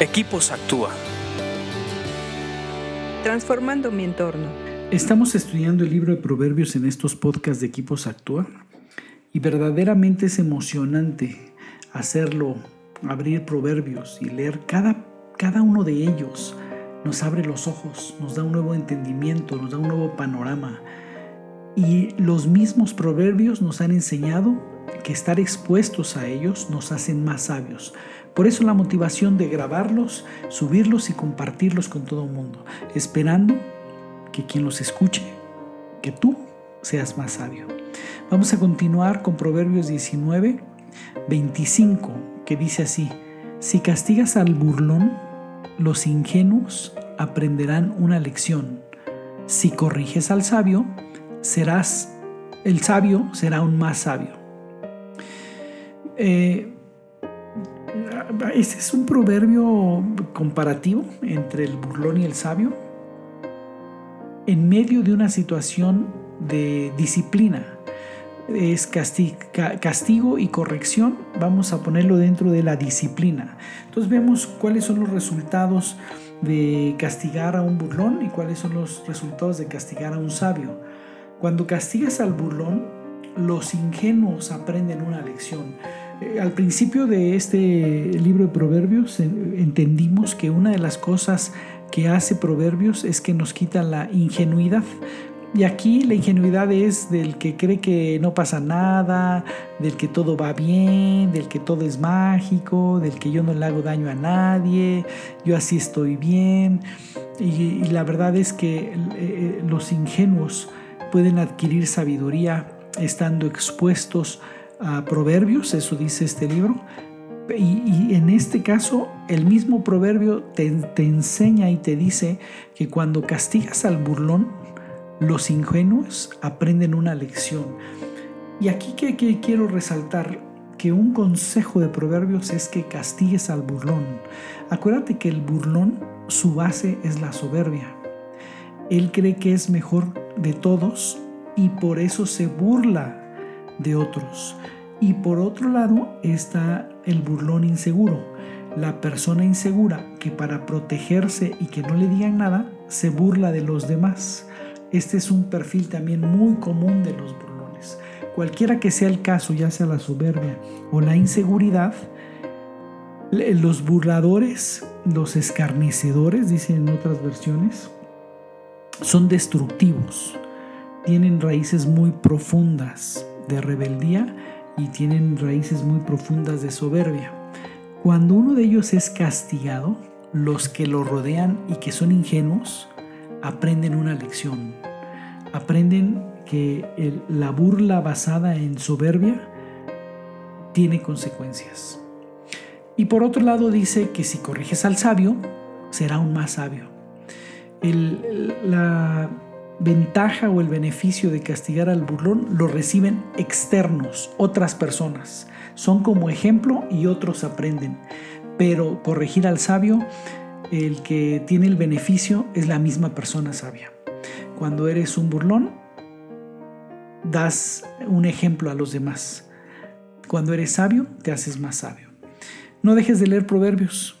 Equipos Actúa. Transformando mi entorno. Estamos estudiando el libro de Proverbios en estos podcasts de Equipos Actúa y verdaderamente es emocionante hacerlo, abrir Proverbios y leer cada, cada uno de ellos. Nos abre los ojos, nos da un nuevo entendimiento, nos da un nuevo panorama. Y los mismos proverbios nos han enseñado que estar expuestos a ellos nos hacen más sabios. Por eso la motivación de grabarlos, subirlos y compartirlos con todo el mundo, esperando que quien los escuche, que tú seas más sabio. Vamos a continuar con Proverbios 19, 25, que dice así, si castigas al burlón, los ingenuos aprenderán una lección. Si corriges al sabio, serás, el sabio será aún más sabio. Eh, este es un proverbio comparativo entre el burlón y el sabio en medio de una situación de disciplina. Es castigo y corrección, vamos a ponerlo dentro de la disciplina. Entonces vemos cuáles son los resultados de castigar a un burlón y cuáles son los resultados de castigar a un sabio. Cuando castigas al burlón, los ingenuos aprenden una lección. Eh, al principio de este libro de Proverbios entendimos que una de las cosas que hace Proverbios es que nos quita la ingenuidad. Y aquí la ingenuidad es del que cree que no pasa nada, del que todo va bien, del que todo es mágico, del que yo no le hago daño a nadie, yo así estoy bien. Y, la verdad es que eh, eh, los ingenuos pueden adquirir sabiduría estando expuestos a proverbios, eso dice este libro. Y, en este caso, el mismo proverbio te, enseña y te dice que cuando castigas al burlón, los ingenuos aprenden una lección. Y aquí que, que quiero resaltar que un consejo de proverbios es que castigues al burlón. Acuérdate que el burlón, su base es la soberbia. Él cree que es mejor de todos y por eso se burla de otros. Y por otro lado está el burlón inseguro, la persona insegura que para protegerse y que no le digan nada, se burla de los demás. Este es un perfil también muy común de los burlones. Cualquiera que sea el caso, ya sea la soberbia o la inseguridad, los burladores, los escarnecedores, dicen en otras versiones, son destructivos, tienen raíces muy profundas de rebeldía y tienen raíces muy profundas de soberbia. Cuando uno de ellos es castigado, los que lo rodean y que son ingenuos aprenden una lección. Aprenden que la burla basada en soberbia tiene consecuencias. Y por otro lado dice que si corriges al sabio, será aún más sabio. la ventaja o el beneficio de castigar al burlón lo reciben externos, otras personas. Son como ejemplo y otros aprenden. Pero corregir al sabio, el que tiene el beneficio es la misma persona sabia. Cuando eres un burlón, das un ejemplo a los demás. Cuando eres sabio, te haces más sabio. No dejes de leer proverbios